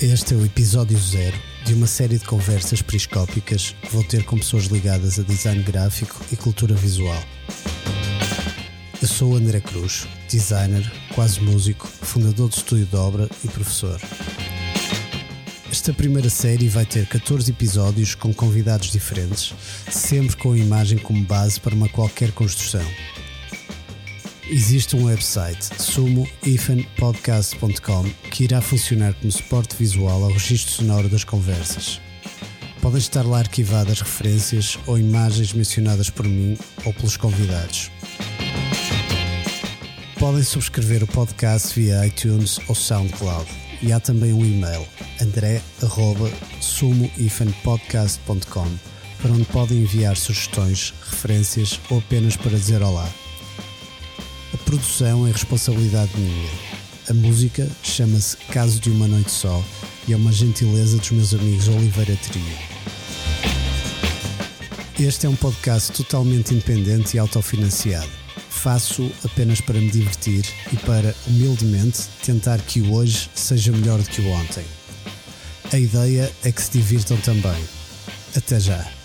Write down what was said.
Este é o episódio zero de uma série de conversas periscópicas que vou ter com pessoas ligadas a design gráfico e cultura visual. Eu sou o André Cruz, designer, quase músico, fundador do estúdio de obra e professor. Esta primeira série vai ter 14 episódios com convidados diferentes, sempre com a imagem como base para uma qualquer construção. Existe um website, sumo-podcast.com, que irá funcionar como suporte visual ao registro sonoro das conversas. Podem estar lá arquivadas referências ou imagens mencionadas por mim ou pelos convidados. Podem subscrever o podcast via iTunes ou SoundCloud e há também um e-mail andré.sumo-podcast.com para onde podem enviar sugestões, referências ou apenas para dizer olá. Produção é responsabilidade minha. A música chama-se Caso de uma Noite Só e é uma gentileza dos meus amigos Oliveira Trio. Este é um podcast totalmente independente e autofinanciado. Faço apenas para me divertir e para, humildemente, tentar que o hoje seja melhor do que o ontem. A ideia é que se divirtam também. Até já!